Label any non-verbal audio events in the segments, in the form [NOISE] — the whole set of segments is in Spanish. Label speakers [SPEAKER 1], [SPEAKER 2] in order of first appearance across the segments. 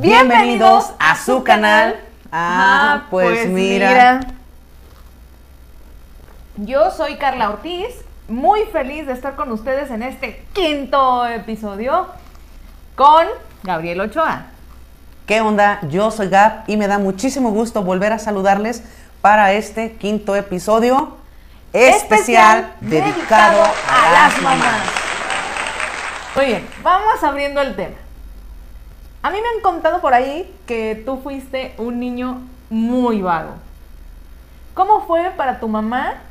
[SPEAKER 1] Bienvenidos a su canal. Ah, pues, mira.
[SPEAKER 2] Yo soy Carla Ortiz, muy feliz de estar con ustedes en este quinto episodio con Gabriel Ochoa.
[SPEAKER 1] ¿Qué onda? Yo soy Gab y me da muchísimo gusto volver a saludarles para este quinto episodio especial, dedicado a las mamás.
[SPEAKER 2] Muy bien, vamos abriendo el tema. A mí me han contado por ahí que tú fuiste un niño muy vago. ¿Cómo fue para tu mamá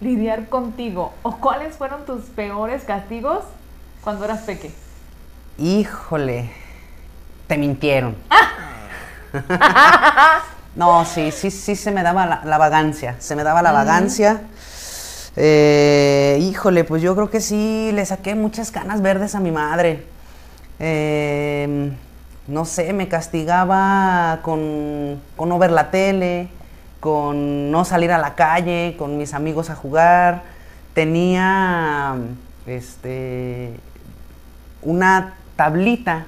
[SPEAKER 2] lidiar contigo? ¿O cuáles fueron tus peores castigos cuando eras peque?
[SPEAKER 1] Híjole, te mintieron. [LAUGHS] no, sí, sí, sí se me daba la, vagancia, se me daba la vagancia. Eh, híjole, pues yo creo que sí le saqué muchas canas verdes a mi madre. Eh, no sé, me castigaba con, no ver la tele, con no salir a la calle, con mis amigos a jugar. Tenía este una tablita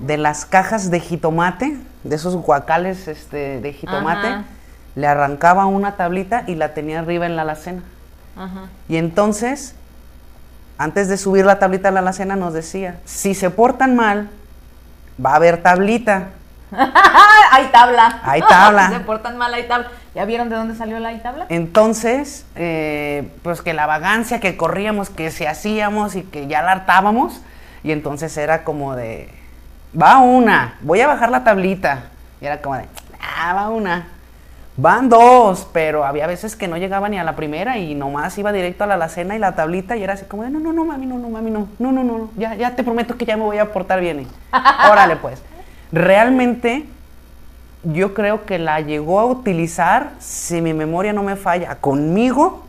[SPEAKER 1] de las cajas de jitomate, de esos guacales este, de jitomate. Le arrancaba una tablita y la tenía arriba en la alacena. Y entonces, antes de subir la tablita a la alacena, nos decía, si se portan mal, va a haber tablita. [LAUGHS]
[SPEAKER 2] hay tabla.
[SPEAKER 1] Hay tabla. [LAUGHS]
[SPEAKER 2] Se portan mal, hay tabla. ¿Ya vieron de dónde salió la tabla?
[SPEAKER 1] Entonces, eh, pues que la vagancia que corríamos, que se hacíamos y que ya la hartábamos. Y entonces era como de, va una, voy a bajar la tablita. Y era como de, ah, va una. Van dos, pero había veces que no llegaba ni a la primera y nomás iba directo a la alacena y la tablita y era así como de, no, no, no, mami, no, no, mami, no, no, no, no, ya, ya te prometo que ya me voy a portar bien. [LAUGHS] órale pues. Realmente yo creo que la llegó a utilizar, si mi memoria no me falla, conmigo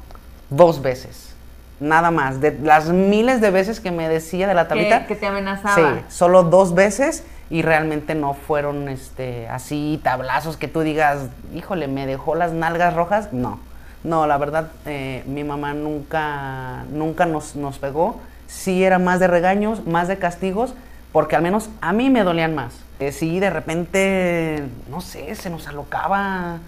[SPEAKER 1] dos veces. Nada más. De las miles de veces que me decía de la tablita.
[SPEAKER 2] Que, te amenazaba.
[SPEAKER 1] Sí, solo dos veces y realmente no fueron este así tablazos que tú digas, híjole, me dejó las nalgas rojas. No, no, la verdad, eh, mi mamá nunca, nunca nos, nos pegó. Sí era más de regaños, más de castigos, porque al menos a mí me dolían más. Eh, sí, de repente, no sé, se nos alocaba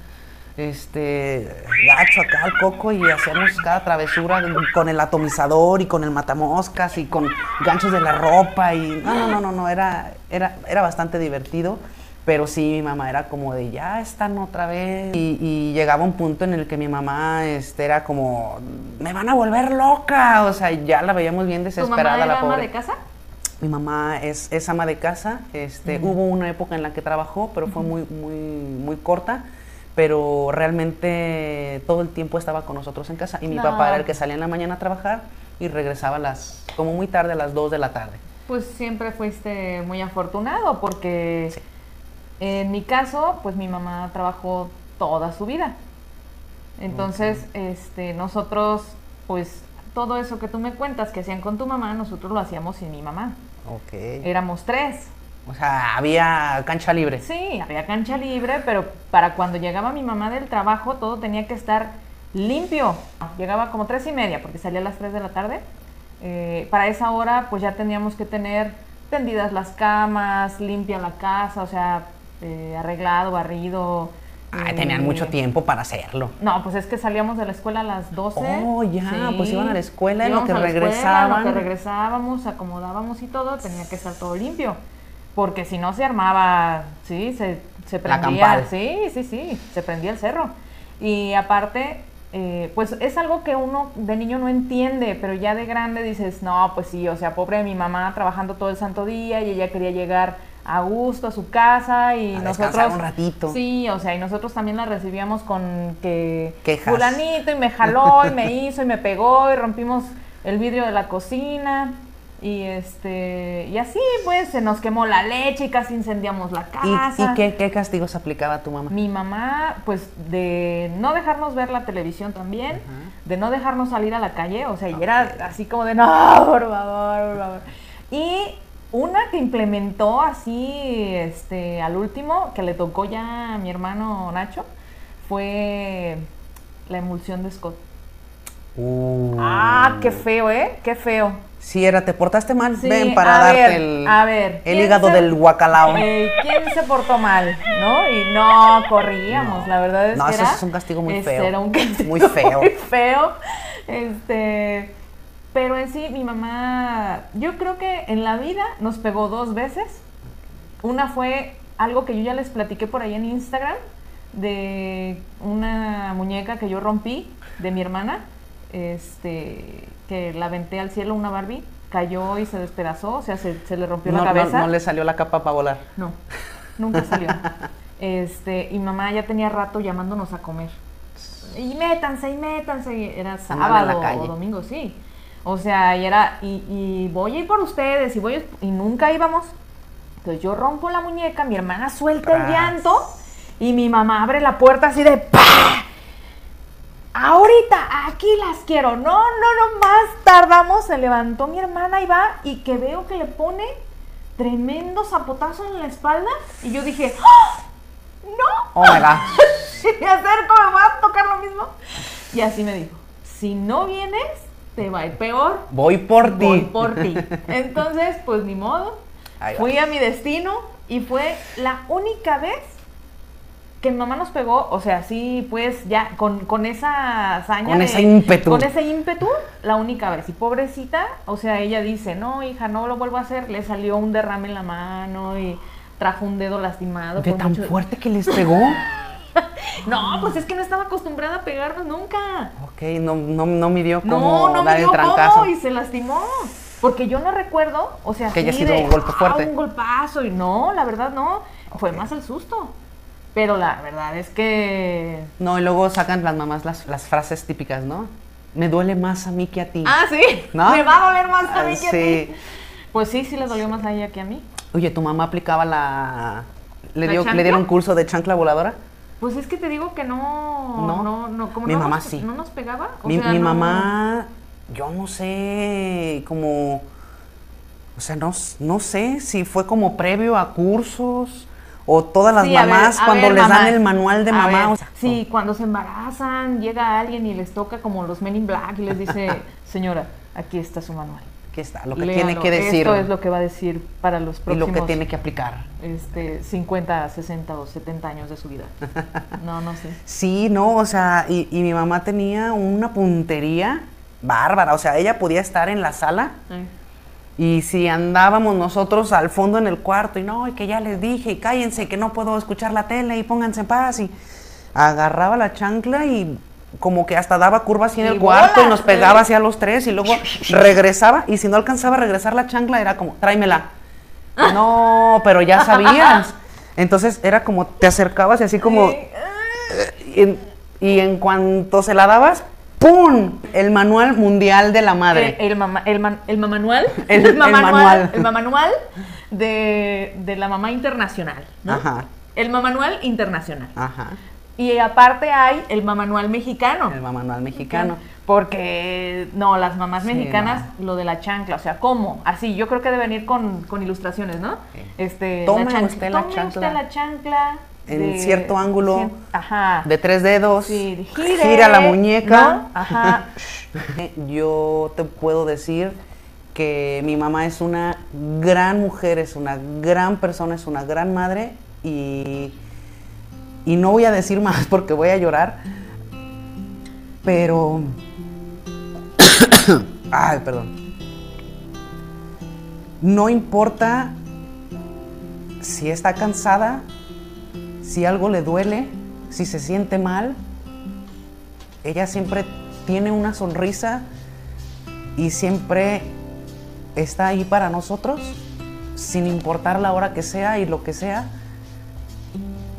[SPEAKER 1] este gacho acá al coco y hacíamos cada travesura con el atomizador y con el matamoscas y con ganchos de la ropa y no, no, no, no, era, era, era bastante divertido. Pero sí, mi mamá era como de, ya están otra vez. Y, llegaba un punto en el que mi mamá este, era como, me van a volver loca. O sea, ya la veíamos bien desesperada.
[SPEAKER 2] ¿Tu mamá
[SPEAKER 1] era
[SPEAKER 2] ama de casa?
[SPEAKER 1] Mi mamá es, es ama de casa. Este, Hubo una época en la que trabajó, pero fue muy, muy, muy corta pero realmente todo el tiempo estaba con nosotros en casa y mi papá era el que salía en la mañana a trabajar y regresaba a las como muy tarde a las 2 de la tarde.
[SPEAKER 2] Pues siempre fuiste muy afortunado porque en mi caso, pues mi mamá trabajó toda su vida. Entonces, este nosotros pues todo eso que tú me cuentas que hacían con tu mamá, nosotros lo hacíamos sin mi mamá.
[SPEAKER 1] Ok.
[SPEAKER 2] Éramos tres.
[SPEAKER 1] O sea, había cancha libre.
[SPEAKER 2] Sí, había cancha libre, pero para cuando llegaba mi mamá del trabajo todo tenía que estar limpio. Llegaba como tres y media porque salía a las tres de la tarde. Eh, para esa hora pues ya teníamos que tener tendidas las camas, limpia la casa, o sea, eh, arreglado, barrido.
[SPEAKER 1] Ah, tenían mucho tiempo para hacerlo.
[SPEAKER 2] No, pues es que salíamos de la escuela a las 12.
[SPEAKER 1] Oh, ya, pues iban a la escuela en lo que regresaban.
[SPEAKER 2] en lo que regresábamos, acomodábamos y todo, tenía que estar todo limpio porque si no se armaba, sí, se, se prendía. sí, sí, sí, se prendía el cerro. Y aparte, eh, pues es algo que uno de niño no entiende, pero ya de grande dices, no, pues sí, o sea, pobre de mi mamá trabajando todo el santo día y ella quería llegar a gusto a su casa y nosotros
[SPEAKER 1] un ratito.
[SPEAKER 2] Sí, o sea, y nosotros también la recibíamos con que fulanito y me jaló y me hizo y me pegó y rompimos el vidrio de la cocina y este y así pues se nos quemó la leche y casi incendiamos la casa.
[SPEAKER 1] ¿Y, qué, castigos aplicaba tu mamá?
[SPEAKER 2] Mi mamá, pues de no dejarnos ver la televisión también, de no dejarnos salir a la calle, o sea, y era así como de no, por favor, por favor. Y una que implementó así este al último, que le tocó ya a mi hermano Nacho, fue la emulsión de Scott.
[SPEAKER 1] Uh.
[SPEAKER 2] Ah, qué feo, ¿eh? Qué feo.
[SPEAKER 1] Sí, era, te portaste mal. Ven para darte el,
[SPEAKER 2] a ver,
[SPEAKER 1] el hígado del guacalao. [LAUGHS]
[SPEAKER 2] Eh, ¿Quién se portó mal? ¿No? Y no, corríamos, la verdad es
[SPEAKER 1] no,
[SPEAKER 2] que.
[SPEAKER 1] No,
[SPEAKER 2] eso
[SPEAKER 1] es un castigo muy
[SPEAKER 2] este,
[SPEAKER 1] feo.
[SPEAKER 2] Era un castigo muy [LAUGHS] feo. Muy feo. Este. Pero en sí, mi mamá, yo creo que en la vida nos pegó dos veces. Una fue algo que yo ya les platiqué por ahí en Instagram, de una muñeca que yo rompí de mi hermana, este, que la aventé al cielo, una Barbie, cayó y se despedazó, o sea, se, le rompió la cabeza.
[SPEAKER 1] No, no le salió la capa para volar.
[SPEAKER 2] No, nunca salió. [LAUGHS] este, y mamá ya tenía rato llamándonos a comer. Y métanse, y métanse. Y era sábado o domingo, sí. O sea, y era, y, y, voy a ir por ustedes, y voy y nunca íbamos. Entonces yo rompo la muñeca, mi hermana suelta el llanto, y mi mamá abre la puerta así de ¡Pah! Ahorita, aquí las quiero. No, no, no, más tardamos. Se levantó mi hermana y va, y que veo que le pone tremendo zapotazo en la espalda. Y yo dije, ¡Oh! ¡No!
[SPEAKER 1] Oh my God. [LAUGHS]
[SPEAKER 2] si me acerco, me va a tocar lo mismo. Y así me dijo: Si no vienes, te va a ir peor.
[SPEAKER 1] Voy por ti.
[SPEAKER 2] Voy por ti. [LAUGHS] Entonces, pues ni modo. Fui a mi destino y fue la única vez que mi mamá nos pegó, o sea, sí, pues ya con, con esa hazaña.
[SPEAKER 1] Con ese ímpetu.
[SPEAKER 2] Con ese ímpetu, la única vez. Y pobrecita, o sea, ella dice, no, hija, no lo vuelvo a hacer. Le salió un derrame en la mano y trajo un dedo lastimado.
[SPEAKER 1] ¿De tan fuerte que les pegó? [LAUGHS]
[SPEAKER 2] no, pues es que no estaba acostumbrada a pegarnos nunca.
[SPEAKER 1] Ok, no, no, no midió como
[SPEAKER 2] no, no
[SPEAKER 1] dar
[SPEAKER 2] el
[SPEAKER 1] trancazo.
[SPEAKER 2] y se lastimó. Porque yo no recuerdo, o sea,
[SPEAKER 1] que haya sido un golpe fuerte.
[SPEAKER 2] Ah, un golpazo y no, la verdad no. Fue más el susto. Pero la verdad es que.
[SPEAKER 1] No, y luego sacan las mamás las, las frases típicas, ¿no? Me duele más a mí que a ti.
[SPEAKER 2] Ah, sí. ¿No? [LAUGHS] Me va a doler más a mí que
[SPEAKER 1] sí.
[SPEAKER 2] a ti. Pues sí, sí le dolió más a ella que a mí.
[SPEAKER 1] Oye, ¿tu mamá aplicaba la. ¿Le, dio, ¿le dieron curso de chancla voladora?
[SPEAKER 2] Pues es que te digo que no. No, no, no como
[SPEAKER 1] Mi
[SPEAKER 2] no
[SPEAKER 1] mamá
[SPEAKER 2] nos,
[SPEAKER 1] sí.
[SPEAKER 2] ¿No nos pegaba? O
[SPEAKER 1] mi
[SPEAKER 2] sea,
[SPEAKER 1] mi
[SPEAKER 2] no...
[SPEAKER 1] mamá, yo no sé, como. O sea, no, no sé si fue como previo a cursos o todas las
[SPEAKER 2] Sí,
[SPEAKER 1] mamás
[SPEAKER 2] ver,
[SPEAKER 1] cuando
[SPEAKER 2] ver,
[SPEAKER 1] les dan el manual de mamá. o sea,
[SPEAKER 2] sí, cuando se embarazan, llega alguien y les toca como los Men in Black y les dice, [LAUGHS] señora, aquí está su manual.
[SPEAKER 1] Aquí está, lo que
[SPEAKER 2] Léalo,
[SPEAKER 1] tiene que decir
[SPEAKER 2] Esto es lo que va a decir para los
[SPEAKER 1] y
[SPEAKER 2] próximos
[SPEAKER 1] lo que tiene que aplicar.
[SPEAKER 2] este, 50, 60 o 70 años de su vida. [LAUGHS] No, no sé.
[SPEAKER 1] Sí, no, o sea, y, y mi mamá tenía una puntería bárbara, o sea, ella podía estar en la sala
[SPEAKER 2] Eh.
[SPEAKER 1] Y si andábamos nosotros al fondo en el cuarto y no, y que ya les dije, y cállense, que no puedo escuchar la tele y pónganse en paz y agarraba la chancla y como que hasta daba curvas así en el cuarto y nos pegaba hacia los tres y luego regresaba y si no alcanzaba a regresar la chancla era como, tráemela. No, pero ya sabías. [LAUGHS] Entonces era como, te acercabas y así como...
[SPEAKER 2] Sí.
[SPEAKER 1] Y en, y en cuanto se la dabas, ¡pum! El manual mundial de la madre.
[SPEAKER 2] El, el, mama- el, man- el mamanual. [LAUGHS]
[SPEAKER 1] El- el [LAUGHS]
[SPEAKER 2] mamanual.
[SPEAKER 1] manual.
[SPEAKER 2] El mamanual de, de la mamá internacional. ¿no?
[SPEAKER 1] Ajá.
[SPEAKER 2] El mamanual internacional.
[SPEAKER 1] Ajá.
[SPEAKER 2] Y aparte hay el mamanual mexicano.
[SPEAKER 1] El manual mexicano.
[SPEAKER 2] Porque, no, las mamás
[SPEAKER 1] Sí,
[SPEAKER 2] mexicanas, lo de la chancla, o sea, ¿cómo? Así, yo creo que debe venir con, con ilustraciones, ¿no?
[SPEAKER 1] Sí.
[SPEAKER 2] Este,
[SPEAKER 1] Tome
[SPEAKER 2] chan-
[SPEAKER 1] usted la chancla.
[SPEAKER 2] usted la chancla.
[SPEAKER 1] En cierto ángulo.
[SPEAKER 2] ajá.
[SPEAKER 1] De tres dedos.
[SPEAKER 2] Sí, gire,
[SPEAKER 1] gira la muñeca.
[SPEAKER 2] ¿no? Ajá. [LAUGHS]
[SPEAKER 1] Yo te puedo decir que mi mamá es una gran mujer, es una gran persona, es una gran madre y, y no voy a decir más [LAUGHS] porque voy a llorar, pero... [COUGHS] Ay, perdón. No importa si está cansada, si algo le duele, si se siente mal, ella siempre tiene una sonrisa y siempre está ahí para nosotros, sin importar la hora que sea y lo que sea.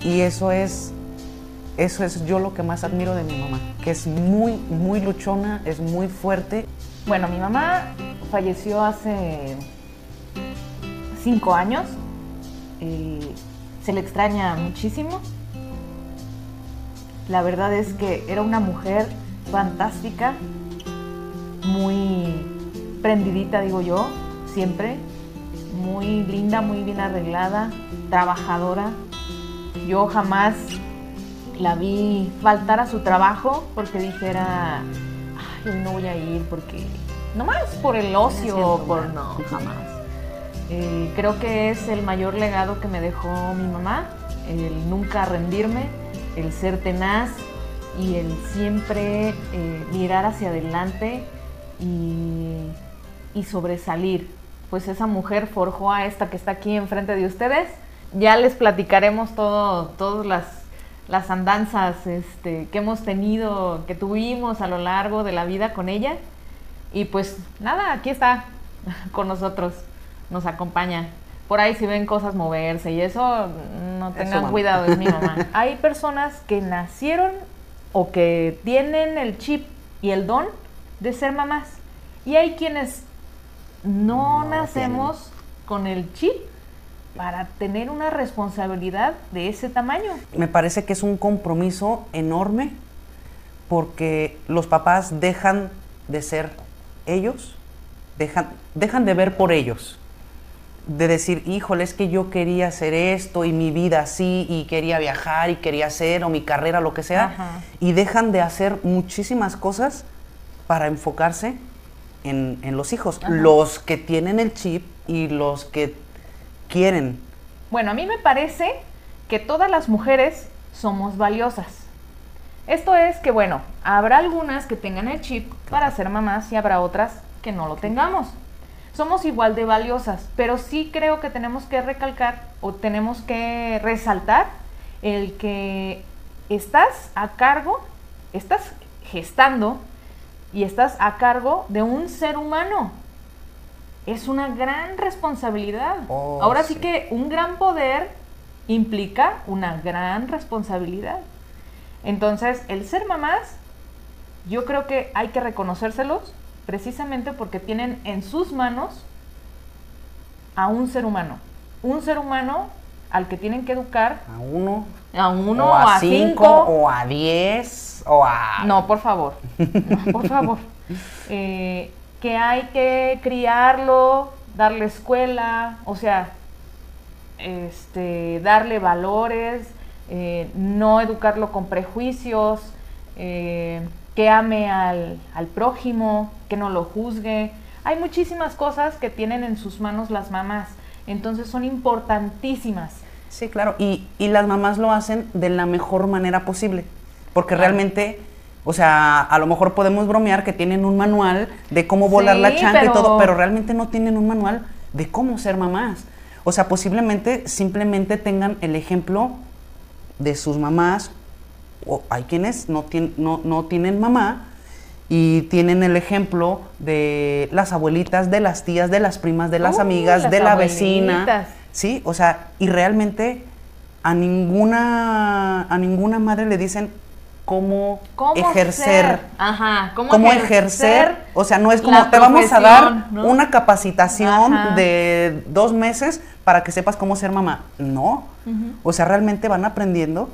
[SPEAKER 1] Y eso es, eso es yo lo que más admiro de mi mamá, que es muy, muy luchona, es muy fuerte.
[SPEAKER 2] Bueno, mi mamá falleció hace cinco años. y se le extraña muchísimo. La verdad es que era una mujer fantástica, muy prendidita, digo yo, siempre. Muy linda, muy bien arreglada, trabajadora. Yo jamás la vi faltar a su trabajo porque dijera, "Ay, no voy a ir porque, nomás por el ocio, por no, jamás. Eh, creo que es el mayor legado que me dejó mi mamá, el nunca rendirme, el ser tenaz y el siempre eh, mirar hacia adelante y, y sobresalir. Pues esa mujer forjó a esta que está aquí enfrente de ustedes. Ya les platicaremos todo, todas las las andanzas este, que hemos tenido, que tuvimos a lo largo de la vida con ella. Y pues nada, aquí está [LAUGHS] con nosotros, nos acompaña. Por ahí si ven cosas moverse y eso, no tengan cuidado, es mi mamá. [LAUGHS] Hay personas que nacieron o que tienen el chip y el don de ser mamás. Y hay quienes no, nacemos con el chip para tener una responsabilidad de ese tamaño.
[SPEAKER 1] Me parece que es un compromiso enorme porque los papás dejan de ser ellos, dejan, dejan de ver por ellos, de decir, híjole, es que yo quería hacer esto y mi vida así y quería viajar y quería hacer o mi carrera, lo que sea, y dejan de hacer muchísimas cosas para enfocarse en, los hijos, los que tienen el chip y los que quieren?
[SPEAKER 2] Bueno, a mí me parece que todas las mujeres somos valiosas. Esto es que, bueno, habrá algunas que tengan el chip para ser mamás y habrá otras que no lo tengamos. Somos igual de valiosas, pero sí creo que tenemos que recalcar o tenemos que resaltar el que estás a cargo, estás gestando y estás a cargo de un ser humano es una gran responsabilidad. Oh, Ahora sí. que un gran poder implica una gran responsabilidad. Entonces, el ser mamás, yo creo que hay que reconocérselos precisamente porque tienen en sus manos a un ser humano. Un ser humano al que tienen que educar.
[SPEAKER 1] A uno.
[SPEAKER 2] A uno, o a, cinco,
[SPEAKER 1] O a diez, o a...
[SPEAKER 2] No, por favor. No, [LAUGHS] por favor. Eh, que hay que criarlo, darle escuela, o sea, este, darle valores, eh, no educarlo con prejuicios, eh, que ame al, prójimo, que no lo juzgue. Hay muchísimas cosas que tienen en sus manos las mamás, entonces son importantísimas.
[SPEAKER 1] Sí, claro, y, las mamás lo hacen de la mejor manera posible, porque realmente o sea, a lo mejor podemos bromear que tienen un manual de cómo volar la chanca y todo, pero realmente no tienen un manual de cómo ser mamás. O sea, posiblemente simplemente tengan el ejemplo de sus mamás, o hay quienes no, tienen, no, tienen mamá y tienen el ejemplo de las abuelitas, de las tías, de las primas, de las amigas, de la vecina. Sí, o sea, y realmente a ninguna, a ninguna madre le dicen, cómo, ejercer.
[SPEAKER 2] Ajá,
[SPEAKER 1] cómo, ejercer, O sea, no es como te vamos a dar una capacitación de dos meses para que sepas cómo ser mamá. No. O sea, realmente van aprendiendo.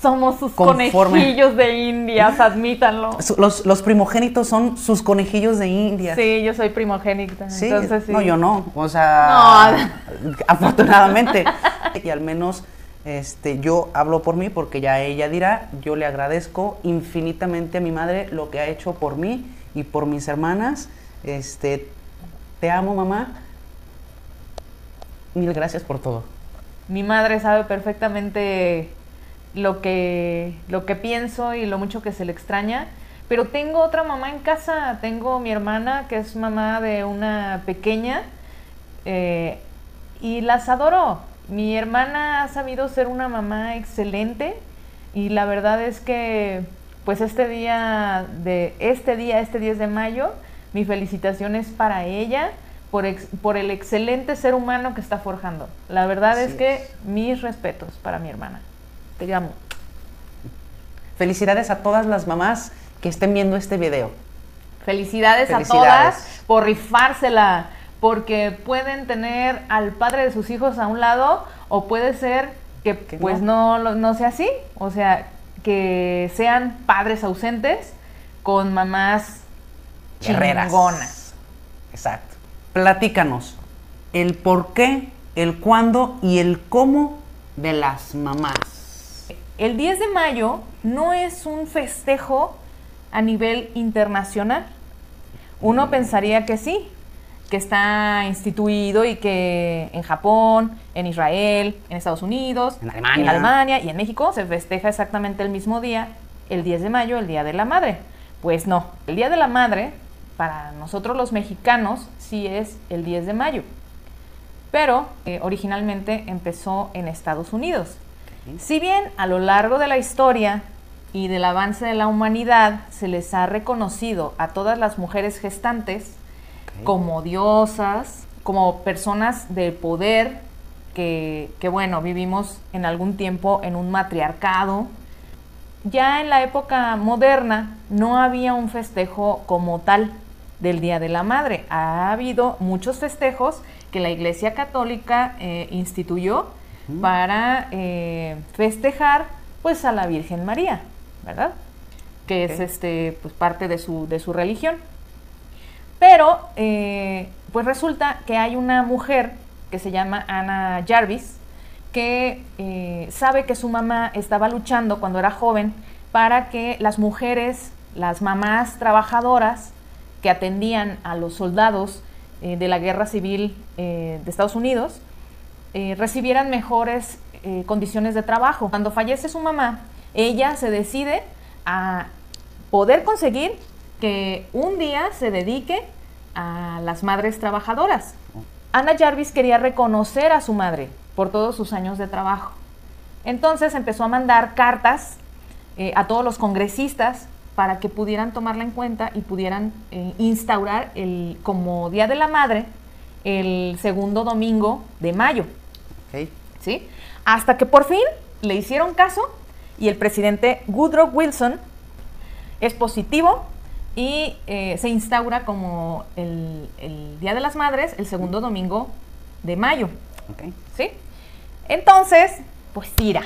[SPEAKER 2] Somos sus conejillos de indias, [LAUGHS] admítanlo.
[SPEAKER 1] Los, primogénitos son sus conejillos de indias.
[SPEAKER 2] Sí, yo soy primogénita. Sí, entonces sí.
[SPEAKER 1] No, yo no. O sea, [LAUGHS] afortunadamente. y al menos este, yo hablo por mí porque ya ella dirá, yo le agradezco infinitamente a mi madre lo que ha hecho por mí y por mis hermanas. Este, te amo, mamá. Mil gracias por todo.
[SPEAKER 2] Mi madre sabe perfectamente lo que, lo que pienso y lo mucho que se le extraña. Pero tengo otra mamá en casa, tengo mi hermana que es mamá de una pequeña eh, y las adoro. Mi hermana ha sabido ser una mamá excelente y la verdad es que pues este día de este día, este 10 de mayo, mi felicitación es para ella por, por el excelente ser humano que está forjando. La verdad es que mis respetos para mi hermana. Te amo.
[SPEAKER 1] Felicidades a todas las mamás que estén viendo este video.
[SPEAKER 2] Felicidades, Felicidades. a todas por rifársela porque pueden tener al padre de sus hijos a un lado o puede ser que, pues no. No, sea así, o sea, que sean padres ausentes con mamás chingonas.
[SPEAKER 1] Exacto. Platícanos el por qué, el cuándo y el cómo de las mamás.
[SPEAKER 2] El 10 de mayo no es un festejo a nivel internacional. Uno pensaría que sí, que está instituido y que en Japón, en Israel, en Estados Unidos,
[SPEAKER 1] en Alemania.
[SPEAKER 2] en Alemania y en México se festeja exactamente el mismo día, el 10 de mayo, el Día de la Madre. Pues no, el Día de la Madre, para nosotros los mexicanos, sí es el 10 de mayo. Pero eh, originalmente empezó en Estados Unidos. Si bien a lo largo de la historia y del avance de la humanidad se les ha reconocido a todas las mujeres gestantes como diosas, como personas de poder, que, que, bueno, vivimos en algún tiempo en un matriarcado. Ya en la época moderna no había un festejo como tal del Día de la Madre. Ha habido muchos festejos que la Iglesia Católica eh, instituyó para eh, festejar pues a la Virgen María, ¿verdad? Que es este pues parte de su, de su religión. Pero eh, pues resulta que hay una mujer que se llama Ana Jarvis que sabe que su mamá estaba luchando cuando era joven para que las mujeres, las mamás trabajadoras que atendían a los soldados de la guerra civil de Estados Unidos, eh, recibieran mejores eh, condiciones de trabajo. Cuando fallece su mamá, ella se decide a poder conseguir que un día se dedique a las madres trabajadoras. Ana Jarvis quería reconocer a su madre por todos sus años de trabajo. Entonces empezó a mandar cartas eh, a todos los congresistas para que pudieran tomarla en cuenta y pudieran instaurar el, como Día de la Madre el segundo domingo de mayo. ¿Sí? Hasta que por fin le hicieron caso y el presidente Woodrow Wilson es positivo y eh, se instaura como el, Día de las Madres el segundo domingo de mayo. ¿Sí? Entonces, pues tira,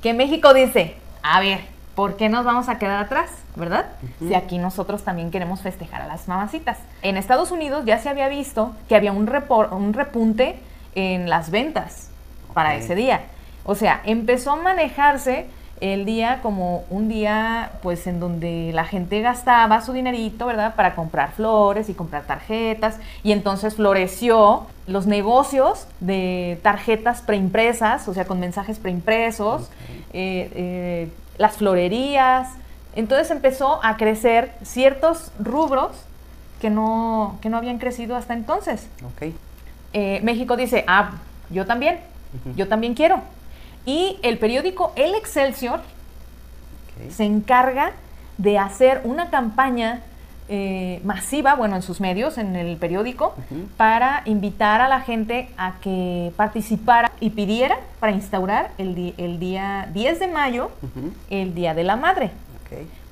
[SPEAKER 2] que México dice, a ver, ¿por qué nos vamos a quedar atrás? ¿Verdad? Si aquí nosotros también queremos festejar a las mamacitas. En Estados Unidos ya se había visto que había un, un repunte en las ventas para ese día. O sea, empezó a manejarse el día como un día pues en donde la gente gastaba su dinerito, ¿verdad? Para comprar flores y comprar tarjetas y entonces floreció los negocios de tarjetas preimpresas, o sea, con mensajes preimpresos, eh, eh, las florerías. Entonces empezó a crecer ciertos rubros que no, que no habían crecido hasta entonces. Eh, México dice, ah, yo también, yo también quiero. Y el periódico El Excelsior se encarga de hacer una campaña eh, masiva, bueno, en sus medios, en el periódico, para invitar a la gente a que participara y pidiera para instaurar el, el día 10 de mayo, el Día de la Madre.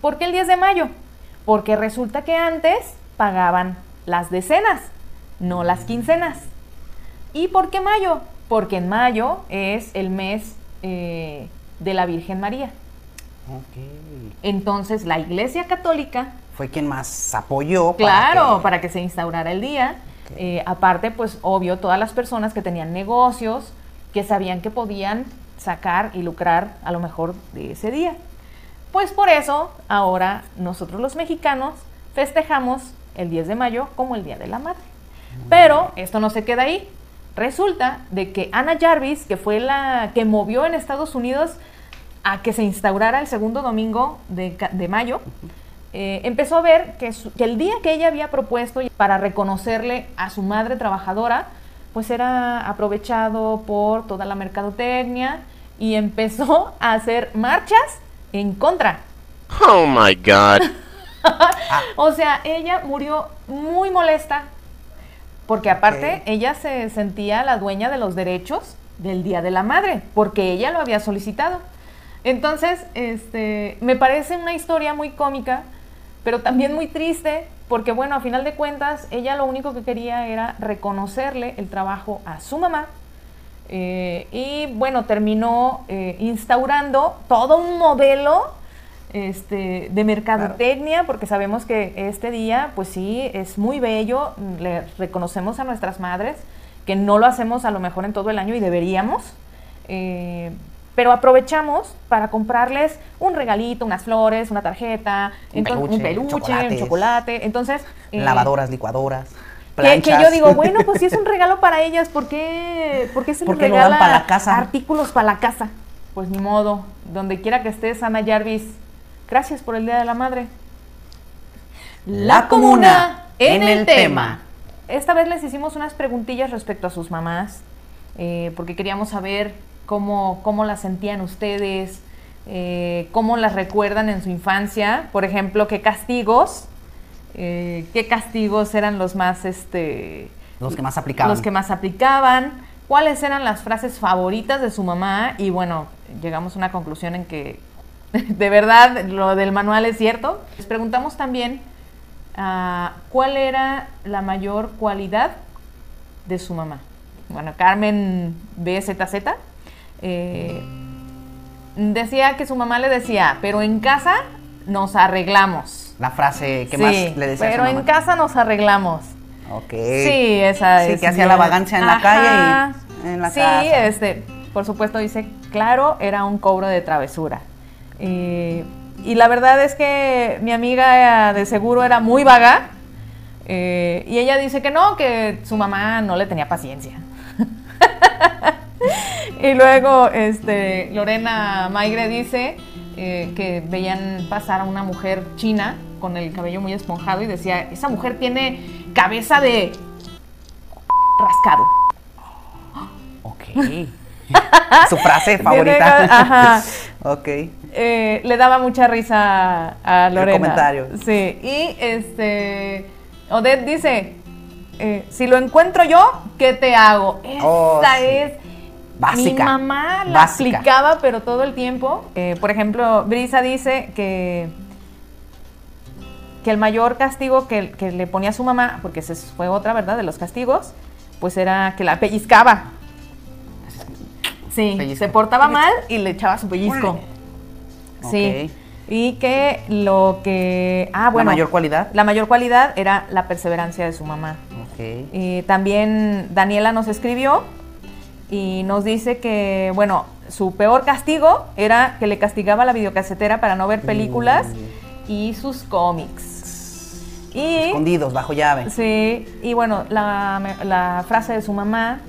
[SPEAKER 2] ¿Por qué el 10 de mayo? Porque resulta que antes pagaban las decenas, no las quincenas. ¿Y por qué mayo? Porque en mayo es el mes eh, de la Virgen María. Entonces la Iglesia Católica
[SPEAKER 1] fue quien más apoyó.
[SPEAKER 2] Claro, para que, se instaurara el día. Eh, aparte, pues obvio, todas las personas que tenían negocios, que sabían que podían sacar y lucrar a lo mejor de ese día. Pues por eso ahora nosotros los mexicanos festejamos el 10 de mayo como el Día de la Madre. Pero esto no se queda ahí. Resulta de que Ana Jarvis, que fue la que movió en Estados Unidos a que se instaurara el segundo domingo de, mayo, eh, empezó a ver que, el día que ella había propuesto para reconocerle a su madre trabajadora, pues era aprovechado por toda la mercadotecnia y empezó a hacer marchas en contra.
[SPEAKER 3] Oh my God. [LAUGHS]
[SPEAKER 2] o sea, ella murió muy molesta porque aparte ella se sentía la dueña de los derechos del Día de la Madre, porque ella lo había solicitado. Entonces, este, me parece una historia muy cómica, pero también muy triste, porque bueno, a final de cuentas, ella lo único que quería era reconocerle el trabajo a su mamá. Eh, y bueno, terminó eh, instaurando todo un modelo este, de mercadotecnia, porque sabemos que este día, pues sí, es muy bello, le reconocemos a nuestras madres, que no lo hacemos a lo mejor en todo el año y deberíamos, eh, pero aprovechamos para comprarles un regalito, unas flores, una tarjeta,
[SPEAKER 1] Un peluche,
[SPEAKER 2] un peluche, un chocolate. Entonces, eh,
[SPEAKER 1] Lavadoras, licuadoras.
[SPEAKER 2] que, yo digo, [LAUGHS] bueno, pues si es un regalo para ellas, ¿por qué, por qué se les
[SPEAKER 1] Porque lo dan
[SPEAKER 2] regala
[SPEAKER 1] para la casa.
[SPEAKER 2] artículos para la casa? Pues ni modo, donde quiera que estés, Ana Jarvis, gracias por el Día de la Madre.
[SPEAKER 1] La comuna en el tema.
[SPEAKER 2] Esta vez les hicimos unas preguntillas respecto a sus mamás, eh, porque queríamos saber cómo, cómo las sentían ustedes, eh, cómo las recuerdan en su infancia, por ejemplo, qué castigos, eh, qué castigos eran los más, este,
[SPEAKER 1] Los que más aplicaban.
[SPEAKER 2] los que más aplicaban, cuáles eran las frases favoritas de su mamá y bueno, llegamos a una conclusión en que [LAUGHS] de verdad lo del manual es cierto. Les preguntamos también ah, cuál era la mayor cualidad de su mamá. Bueno, Carmen BZZ eh, decía que su mamá le decía, pero en casa nos arreglamos.
[SPEAKER 1] La frase que
[SPEAKER 2] Sí,
[SPEAKER 1] más le decía a su
[SPEAKER 2] pero en
[SPEAKER 1] mamá.
[SPEAKER 2] casa nos arreglamos.
[SPEAKER 1] Ok.
[SPEAKER 2] Sí, esa
[SPEAKER 1] Sí,
[SPEAKER 2] es.
[SPEAKER 1] que hacía la vagancia en la calle y en la
[SPEAKER 2] sí,
[SPEAKER 1] casa.
[SPEAKER 2] este, por supuesto dice, claro, era un cobro de travesura. Y, y la verdad es que mi amiga eh, de seguro era muy vaga. eh, y ella dice que no, que su mamá no le tenía paciencia. [LAUGHS] y luego este, Lorena Maigre dice eh, que veían pasar a una mujer china con el cabello muy esponjado y decía, esa mujer tiene cabeza de rascado.
[SPEAKER 1] Ok. [LAUGHS] Su frase [LAUGHS] favorita.
[SPEAKER 2] Ajá.
[SPEAKER 1] ok.
[SPEAKER 2] Eh, le daba mucha risa a
[SPEAKER 1] El
[SPEAKER 2] Lorena.
[SPEAKER 1] comentario.
[SPEAKER 2] Sí, y este, Odette dice, eh, si lo encuentro yo, ¿qué te hago? Esta
[SPEAKER 1] Oh, sí.
[SPEAKER 2] es...
[SPEAKER 1] Básica.
[SPEAKER 2] Mi mamá la
[SPEAKER 1] Básica.
[SPEAKER 2] aplicaba, pero todo el tiempo. Eh, por ejemplo, Brisa dice que, que el mayor castigo que, que le ponía a su mamá, porque esa fue otra, ¿verdad? De los castigos, pues era que la pellizcaba. Sí,
[SPEAKER 1] Pellizco.
[SPEAKER 2] se portaba mal y le echaba su pellizco. Sí. Y que lo que... Ah, bueno.
[SPEAKER 1] ¿La mayor cualidad?
[SPEAKER 2] La mayor cualidad era la perseverancia de su mamá.
[SPEAKER 1] Ok.
[SPEAKER 2] Y también Daniela nos escribió y nos dice que, bueno, su peor castigo era que le castigaba a la videocasetera para no ver películas y sus cómics. Y,
[SPEAKER 1] Escondidos, bajo llave.
[SPEAKER 2] sí, y bueno, la, la frase de su mamá,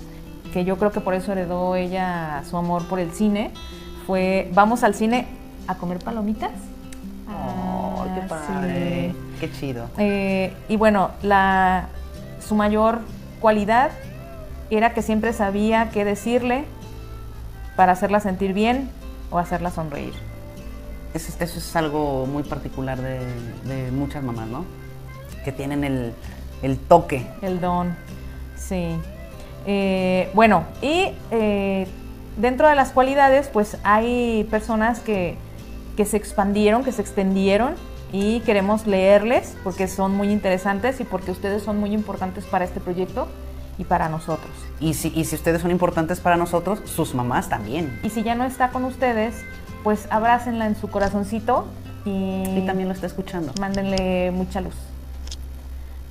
[SPEAKER 2] que yo creo que por eso heredó ella su amor por el cine, fue, vamos al cine a comer palomitas.
[SPEAKER 1] Oh, qué
[SPEAKER 2] Ah,
[SPEAKER 1] padre.
[SPEAKER 2] sí.
[SPEAKER 1] Qué chido.
[SPEAKER 2] Eh, y bueno, la, su mayor cualidad era que siempre sabía qué decirle para hacerla sentir bien o hacerla sonreír.
[SPEAKER 1] Eso, es- eso es algo muy particular de, de muchas mamás, ¿no? Que tienen el, el toque.
[SPEAKER 2] El don, sí. Eh, bueno, y eh, dentro de las cualidades, pues hay personas que, que se expandieron, que se extendieron y queremos leerles porque son muy interesantes y porque ustedes son muy importantes para este proyecto y para nosotros.
[SPEAKER 1] Y si, y si ustedes son importantes para nosotros, sus mamás también.
[SPEAKER 2] Y si ya no está con ustedes, pues abrácenla en su corazoncito y,
[SPEAKER 1] Y también lo está escuchando.
[SPEAKER 2] mándenle mucha luz.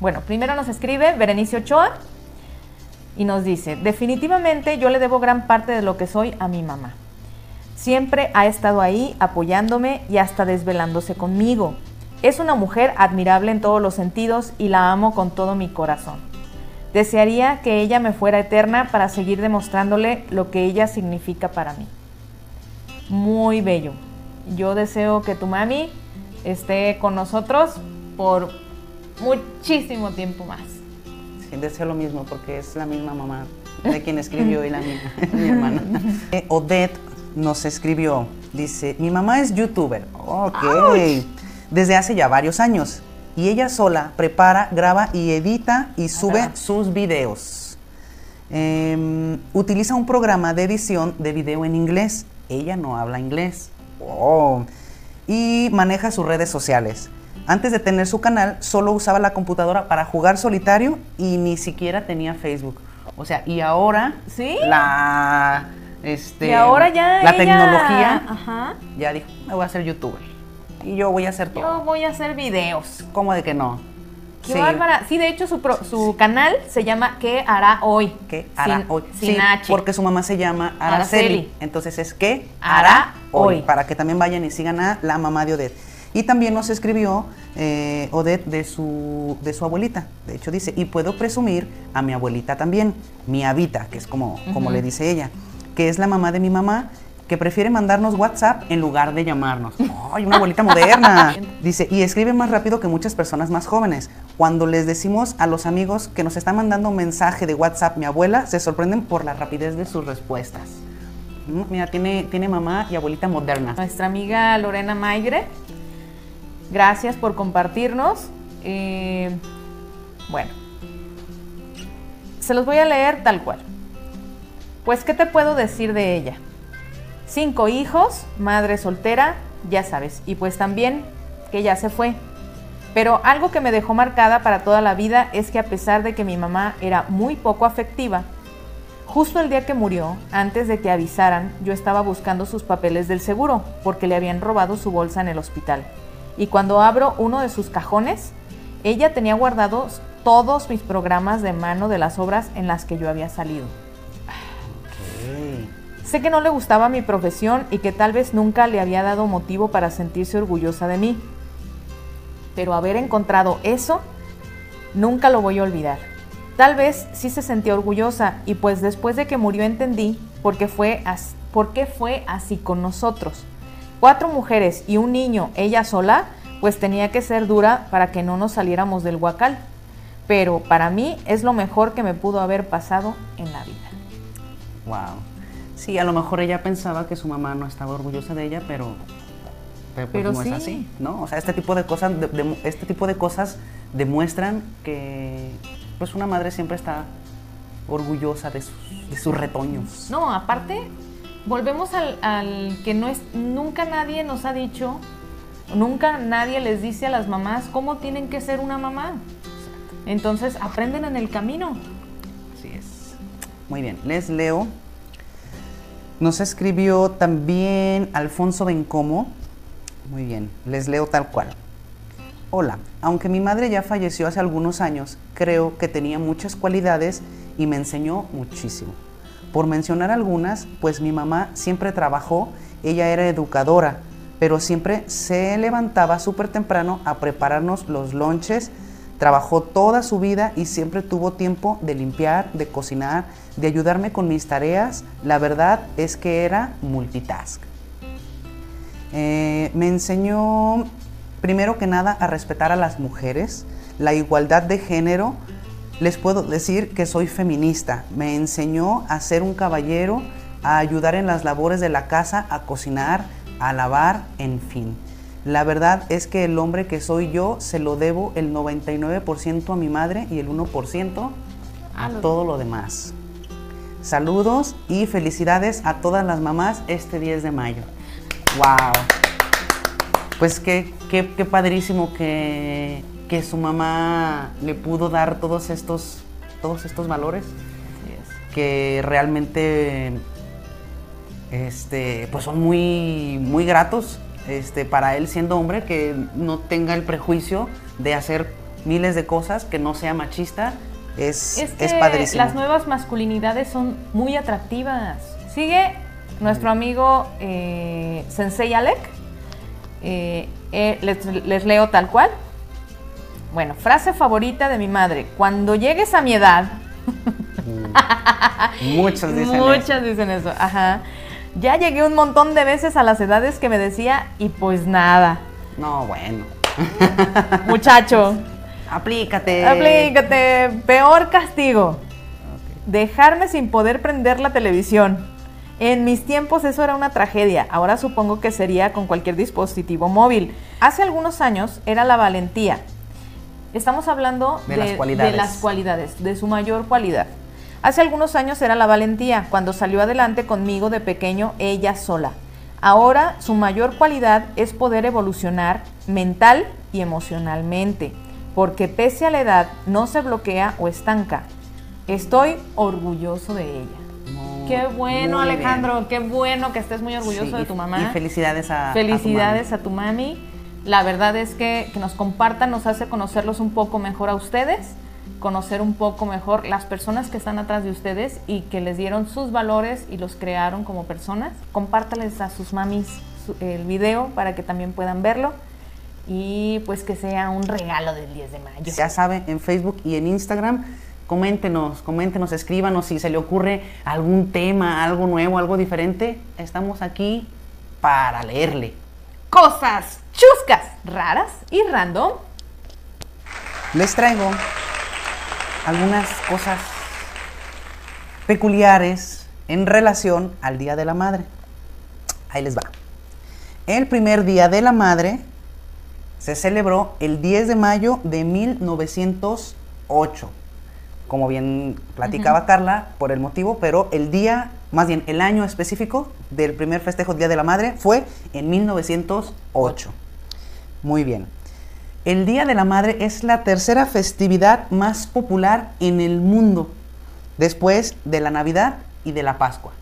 [SPEAKER 2] Bueno, primero nos escribe Berenice Ochoa y nos dice, definitivamente yo le debo gran parte de lo que soy a mi mamá. Siempre ha estado ahí apoyándome y hasta desvelándose conmigo. Es una mujer admirable en todos los sentidos y la amo con todo mi corazón. Desearía que ella me fuera eterna para seguir demostrándole lo que ella significa para mí. Muy bello. Yo deseo que tu mami esté con nosotros por muchísimo tiempo más.
[SPEAKER 1] Sí, deseo lo mismo porque es la misma mamá de quien escribió y la mía, [LAUGHS] mi hermana. [LAUGHS] Eh, Odette nos escribió, dice, mi mamá es youtuber, ok, desde hace ya varios años. Y ella sola prepara, graba y edita y sube
[SPEAKER 2] Ajá.
[SPEAKER 1] sus videos. Em, utiliza un programa de edición de video en inglés. Ella no habla inglés. Oh. Y maneja sus redes sociales. Antes de tener su canal, solo usaba la computadora para jugar solitario y ni siquiera tenía Facebook. O sea, y ahora
[SPEAKER 2] ¿Sí?
[SPEAKER 1] la este
[SPEAKER 2] y ahora ya
[SPEAKER 1] la
[SPEAKER 2] ella-
[SPEAKER 1] tecnología
[SPEAKER 2] Ajá.
[SPEAKER 1] ya dijo, me voy a hacer youtuber. Y yo voy a hacer todo.
[SPEAKER 2] Yo voy a hacer videos.
[SPEAKER 1] ¿Cómo de que no?
[SPEAKER 2] Qué bárbara. Sí, de hecho su, su canal se llama ¿Qué hará hoy?
[SPEAKER 1] ¿Qué hará hoy? sí, porque su mamá se llama Araceli. Entonces es ¿Qué hará hoy? Para que también vayan y sigan a la mamá de Odette. Y también nos escribió eh, Odette de su, de su abuelita. De hecho dice, y puedo presumir a mi abuelita también, mi habita, que es como, como le dice ella, que es la mamá de mi mamá que prefiere mandarnos WhatsApp en lugar de llamarnos. ¡Ay, una abuelita moderna! [LAUGHS] Dice, y escribe más rápido que muchas personas más jóvenes. Cuando les decimos a los amigos que nos están mandando un mensaje de WhatsApp, mi abuela, se sorprenden por la rapidez de sus respuestas. Mm, mira, tiene, tiene mamá y abuelita moderna.
[SPEAKER 2] Nuestra amiga Lorena Maigre, gracias por compartirnos. Eh, bueno, se los voy a leer tal cual. Pues, ¿qué te puedo decir de ella? Cinco hijos, madre soltera, ya sabes, y pues también que ya se fue. Pero algo que me dejó marcada para toda la vida es que a pesar de que mi mamá era muy poco afectiva, justo el día que murió, antes de que avisaran, yo estaba buscando sus papeles del seguro, porque le habían robado su bolsa en el hospital. Y cuando abro uno de sus cajones, ella tenía guardados todos mis programas de mano de las obras en las que yo había salido. Sé que no le gustaba mi profesión y que tal vez nunca le había dado motivo para sentirse orgullosa de mí. Pero haber encontrado eso, nunca lo voy a olvidar. Tal vez sí se sentía orgullosa y pues después de que murió entendí por qué fue, por qué fue así con nosotros. Cuatro mujeres y un niño, ella sola, pues tenía que ser dura para que no nos saliéramos del huacal. Pero para mí es lo mejor que me pudo haber pasado en la vida.
[SPEAKER 1] Wow. Sí, a lo mejor ella pensaba que su mamá no estaba orgullosa de ella, pero, pero, pues no es así, ¿no? O sea, este tipo de cosas, este tipo de cosas demuestran que pues una madre siempre está orgullosa de sus, retoños.
[SPEAKER 2] No, aparte, volvemos al, al, que no es, nunca nadie nos ha dicho, nunca nadie les dice a las mamás cómo tienen que ser una mamá. Entonces aprenden en el camino.
[SPEAKER 1] Así es. Muy bien, les leo nos escribió también Alfonso Bencomo. Muy bien, les leo tal cual. Hola, aunque mi madre ya falleció hace algunos años, creo que tenía muchas cualidades y me enseñó muchísimo. Por mencionar algunas, pues mi mamá siempre trabajó, ella era educadora, pero siempre se levantaba súper temprano a prepararnos los lonches, Trabajó toda su vida y siempre tuvo tiempo de limpiar, de cocinar, de ayudarme con mis tareas. La verdad es que era multitask. Eh, me enseñó primero que nada a respetar a las mujeres, la igualdad de género. Les puedo decir que soy feminista. Me enseñó a ser un caballero, a ayudar en las labores de la casa, a cocinar, a lavar, en fin. La verdad es que el hombre que soy yo se lo debo el 99% a mi madre y el 1% a todo lo demás. Saludos y felicidades a todas las mamás este 10 de mayo. ¡Wow! Pues qué, qué, padrísimo que, que, su mamá le pudo dar todos estos, todos estos valores que realmente este, pues son muy, muy gratos este, para él siendo hombre, que no tenga el prejuicio de hacer miles de cosas, que no sea machista, es, es, que padrísimo.
[SPEAKER 2] Las nuevas masculinidades son muy atractivas. Sigue nuestro amigo eh, Sensei Alec. Eh, eh, les, leo tal cual. Bueno, frase favorita de mi madre. Cuando llegues a mi edad.
[SPEAKER 1] Mm. Muchos dicen [LAUGHS]
[SPEAKER 2] Muchas dicen eso. Ajá. Ya llegué un montón de veces a las edades que me decía y pues nada.
[SPEAKER 1] No, bueno.
[SPEAKER 2] Muchacho. [LAUGHS]
[SPEAKER 1] Aplícate.
[SPEAKER 2] Aplícate. Peor castigo. Dejarme sin poder prender la televisión. En mis tiempos eso era una tragedia. Ahora supongo que sería con cualquier dispositivo móvil. Hace algunos años era la valentía. Estamos hablando
[SPEAKER 1] de, las, cualidades.
[SPEAKER 2] de las cualidades, de su mayor cualidad. Hace algunos años era la valentía, cuando salió adelante conmigo de pequeño ella sola. Ahora su mayor cualidad es poder evolucionar mental y emocionalmente, porque pese a la edad no se bloquea o estanca. Estoy orgulloso de ella. qué bueno, Alejandro, qué bueno que estés muy orgulloso de tu mamá.
[SPEAKER 1] Y felicidades a
[SPEAKER 2] Felicidades a tu mami. La verdad es que, que nos compartan nos hace conocerlos un poco mejor a ustedes, conocer un poco mejor las personas que están atrás de ustedes y que les dieron sus valores y los crearon como personas. Compártales a sus mamis el video para que también puedan verlo y pues que sea un regalo del 10 de mayo.
[SPEAKER 1] Ya sabe, en Facebook y en Instagram, coméntenos, coméntenos, escríbanos si se le ocurre algún tema, algo nuevo, algo diferente. Estamos aquí para leerle.
[SPEAKER 2] Cosas chuscas, raras y random.
[SPEAKER 1] Les traigo algunas cosas peculiares en relación al Día de la Madre. Ahí les va. El primer Día de la Madre se celebró el 10 de mayo de 1908. Como bien platicaba Carla, por el motivo, pero el día, más bien el año específico del primer festejo Día de la Madre fue en 1908. Muy bien. El Día de la Madre es la tercera festividad más popular en el mundo, después de la Navidad y de la Pascua.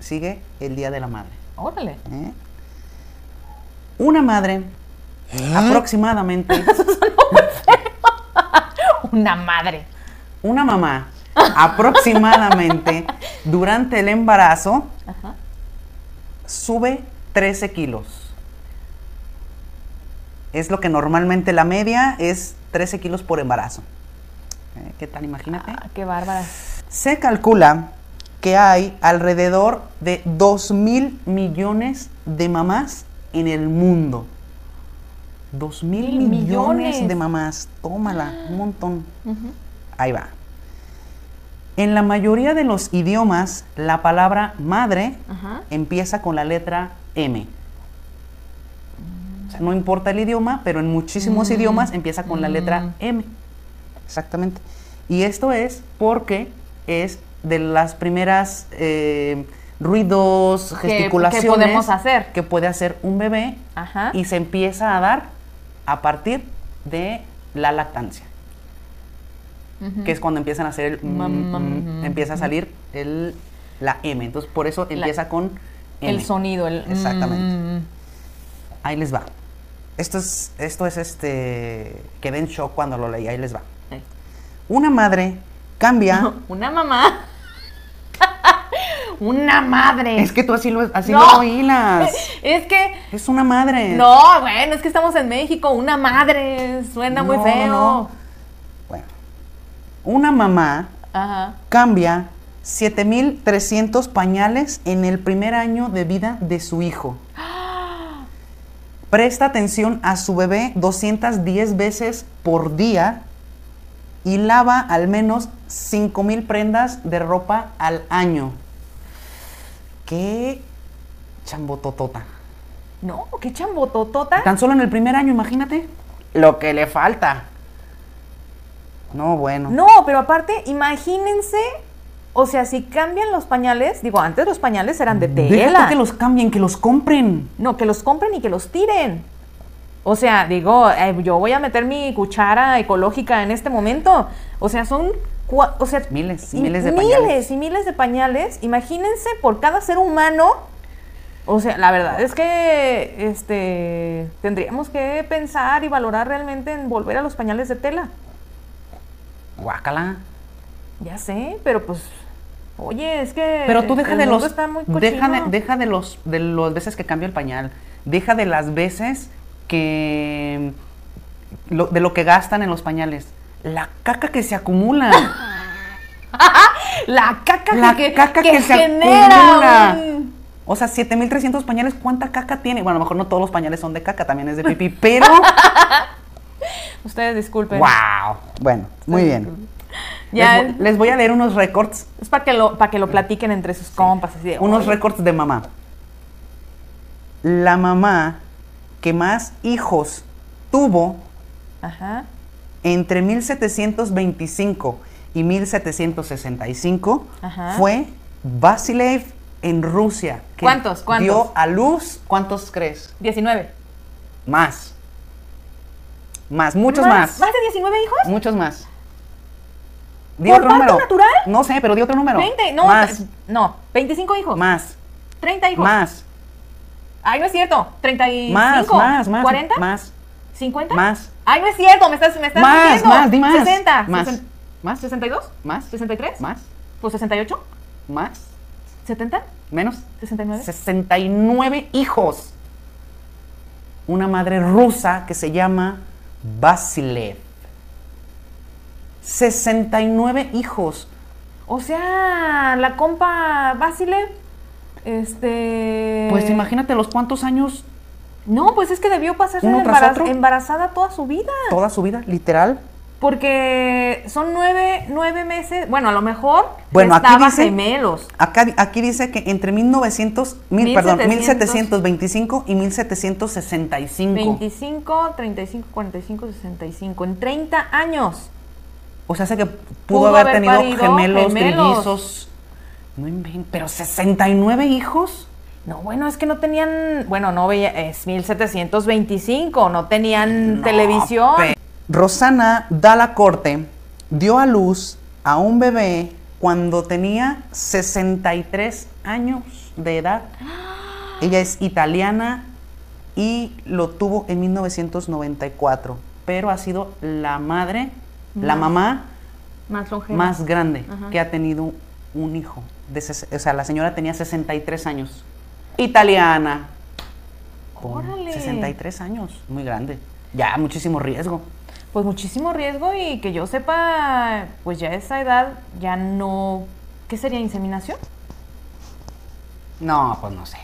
[SPEAKER 1] Sigue el Día de la Madre.
[SPEAKER 2] Órale.
[SPEAKER 1] ¿eh? Una madre aproximadamente, [LAUGHS]
[SPEAKER 2] Una madre.
[SPEAKER 1] una mamá aproximadamente [LAUGHS] durante el embarazo
[SPEAKER 2] Ajá.
[SPEAKER 1] sube 13 kilos. Es lo que normalmente la media es 13 kilos por embarazo. ¿Eh? ¿Qué tal? Imagínate.
[SPEAKER 2] Ah, qué bárbara.
[SPEAKER 1] Se calcula que hay alrededor de 2 mil millones de mamás en el mundo. 2 mil
[SPEAKER 2] Mil
[SPEAKER 1] millones
[SPEAKER 2] millones.
[SPEAKER 1] de mamás. Tómala, un montón. Ahí va. En la mayoría de los idiomas, la palabra madre empieza con la letra M. Sea, no importa el idioma, pero en muchísimos
[SPEAKER 2] Mm.
[SPEAKER 1] idiomas empieza con la letra
[SPEAKER 2] Mm.
[SPEAKER 1] M. Exactamente. Y esto es porque es de las primeras eh, ruidos,
[SPEAKER 2] Que- que
[SPEAKER 1] gesticulaciones
[SPEAKER 2] podemos hacer.
[SPEAKER 1] que puede hacer un bebé
[SPEAKER 2] Ajá.
[SPEAKER 1] y se empieza a dar a partir de la lactancia que es cuando empiezan a hacer el mm, empieza a salir el la M. Entonces por eso
[SPEAKER 2] La-
[SPEAKER 1] empieza con M.
[SPEAKER 2] el sonido, el
[SPEAKER 1] Exactamente. Ahí les va. Esto es esto es este quedé en shock cuando lo leí. Ahí les va.
[SPEAKER 2] eh.
[SPEAKER 1] Una madre cambia. [LAUGHS]
[SPEAKER 2] Una mamá. [LAUGHS] Una madre.
[SPEAKER 1] es que tú así lo así
[SPEAKER 2] No.
[SPEAKER 1] lo hilas. [LAUGHS]
[SPEAKER 2] Es que
[SPEAKER 1] Es una madre.
[SPEAKER 2] no, bueno, es que estamos en México. Una madre suena muy feo.
[SPEAKER 1] no. Bueno. Una mamá
[SPEAKER 2] Ajá.
[SPEAKER 1] cambia 7300 pañales en el primer año de vida de su hijo. [GASPS] [GASPS] Presta atención a su bebé 210 veces por día y lava al menos 5000 prendas de ropa al año. Qué chambototota.
[SPEAKER 2] No, qué chambototota.
[SPEAKER 1] Tan solo en el primer año, imagínate lo que le falta. No, bueno.
[SPEAKER 2] No, pero aparte, imagínense, o sea, si cambian los pañales, digo, antes los pañales eran de tela.
[SPEAKER 1] tú que los cambien, que los compren.
[SPEAKER 2] No, que los compren y que los tiren. O sea, digo, eh, yo voy a meter mi cuchara ecológica en este momento. O sea, son o sea,
[SPEAKER 1] Miles y miles de
[SPEAKER 2] miles
[SPEAKER 1] pañales.
[SPEAKER 2] y miles de pañales. Imagínense por cada ser humano. O sea, la verdad es que este tendríamos que pensar y valorar realmente en volver a los pañales de tela.
[SPEAKER 1] Guácala.
[SPEAKER 2] Ya sé, pero pues oye, es que
[SPEAKER 1] Pero tú deja de los
[SPEAKER 2] está muy
[SPEAKER 1] deja de, deja de los de las veces que cambia el pañal, deja de las veces que lo- de lo que gastan en los pañales, la caca que se acumula, [LAUGHS]
[SPEAKER 2] la caca
[SPEAKER 1] la
[SPEAKER 2] que,
[SPEAKER 1] caca
[SPEAKER 2] que
[SPEAKER 1] que, se
[SPEAKER 2] genera
[SPEAKER 1] acumula.
[SPEAKER 2] un-
[SPEAKER 1] O sea, 7300 pañales, ¿cuánta caca tiene? Bueno, a lo mejor no todos los pañales son de caca, también es de pipí, pero [LAUGHS]
[SPEAKER 2] Ustedes disculpen.
[SPEAKER 1] wow. Bueno, muy bien.
[SPEAKER 2] Ya
[SPEAKER 1] Les, vo- les voy a leer unos récords,
[SPEAKER 2] es para que lo para que lo platiquen entre sus compas así de,
[SPEAKER 1] unos
[SPEAKER 2] "Oye,
[SPEAKER 1] récords de mamá. La mamá que más hijos tuvo
[SPEAKER 2] Ajá.
[SPEAKER 1] entre 1725 y 1765
[SPEAKER 2] Ajá.
[SPEAKER 1] fue Vasilev en Rusia. que
[SPEAKER 2] ¿Cuántos? ¿Cuántos?
[SPEAKER 1] Dio a luz, ¿cuántos crees?
[SPEAKER 2] 19.
[SPEAKER 1] Más. Más, muchos más.
[SPEAKER 2] ¿Más de 19 hijos?
[SPEAKER 1] Muchos más. Di
[SPEAKER 2] ¿Por
[SPEAKER 1] otro
[SPEAKER 2] parto
[SPEAKER 1] número.
[SPEAKER 2] natural?
[SPEAKER 1] No sé, pero di otro número.
[SPEAKER 2] 20, no,
[SPEAKER 1] Más.
[SPEAKER 2] no, 25 hijos.
[SPEAKER 1] Más.
[SPEAKER 2] 30 hijos.
[SPEAKER 1] Más.
[SPEAKER 2] Ay, no es cierto. 35.
[SPEAKER 1] Más, más, más.
[SPEAKER 2] ¿40?
[SPEAKER 1] Más.
[SPEAKER 2] ¿50?
[SPEAKER 1] Más.
[SPEAKER 2] Ay, no es cierto. Me estás, me estás
[SPEAKER 1] Más,
[SPEAKER 2] diciendo.
[SPEAKER 1] más, di más.
[SPEAKER 2] 60.
[SPEAKER 1] Más.
[SPEAKER 2] Sesen-
[SPEAKER 1] Más.
[SPEAKER 2] ¿62?
[SPEAKER 1] Más.
[SPEAKER 2] ¿63?
[SPEAKER 1] Más.
[SPEAKER 2] Pues 68.
[SPEAKER 1] Más.
[SPEAKER 2] ¿70?
[SPEAKER 1] Menos.
[SPEAKER 2] ¿69?
[SPEAKER 1] 69 hijos. Una madre rusa que se llama Basilev. 69 hijos.
[SPEAKER 2] O sea, la compa Basile, este...
[SPEAKER 1] Pues imagínate los cuántos años,
[SPEAKER 2] No, pues es que debió pasarse embarazada toda su vida.
[SPEAKER 1] toda su vida, literal.
[SPEAKER 2] Porque son nueve, nueve meses, bueno, a lo mejor
[SPEAKER 1] Bueno, aquí
[SPEAKER 2] estaba
[SPEAKER 1] dice-
[SPEAKER 2] gemelos.
[SPEAKER 1] Acá, aquí dice que entre 1900, mil, perdón,
[SPEAKER 2] 1700.
[SPEAKER 1] 1725 y 1765.
[SPEAKER 2] 25, 35, 45, 65. En 30 años.
[SPEAKER 1] O sea, hace que pudo,
[SPEAKER 2] Pudo
[SPEAKER 1] haber,
[SPEAKER 2] haber
[SPEAKER 1] tenido gemelos,
[SPEAKER 2] gemelos.
[SPEAKER 1] trillizos. No inventen, pero 69 hijos.
[SPEAKER 2] No, bueno, es que no tenían, bueno, no veía, es 1725, no tenían televisión.
[SPEAKER 1] Pe- Rosana Dalla Corte dio a luz a un bebé cuando tenía 63 años de edad. [GASPS] Ella es italiana y lo tuvo en 1994, pero ha sido la madre, la mamá
[SPEAKER 2] Más
[SPEAKER 1] grande
[SPEAKER 2] Ajá.
[SPEAKER 1] que ha tenido un hijo. De o sea, la señora tenía 63 años. Italiana.
[SPEAKER 2] Órale.
[SPEAKER 1] 63 años, muy grande. Ya, muchísimo riesgo.
[SPEAKER 2] Pues muchísimo riesgo y que yo sepa, pues ya a esa edad ya no... ¿Qué sería inseminación?
[SPEAKER 1] No, pues no sé.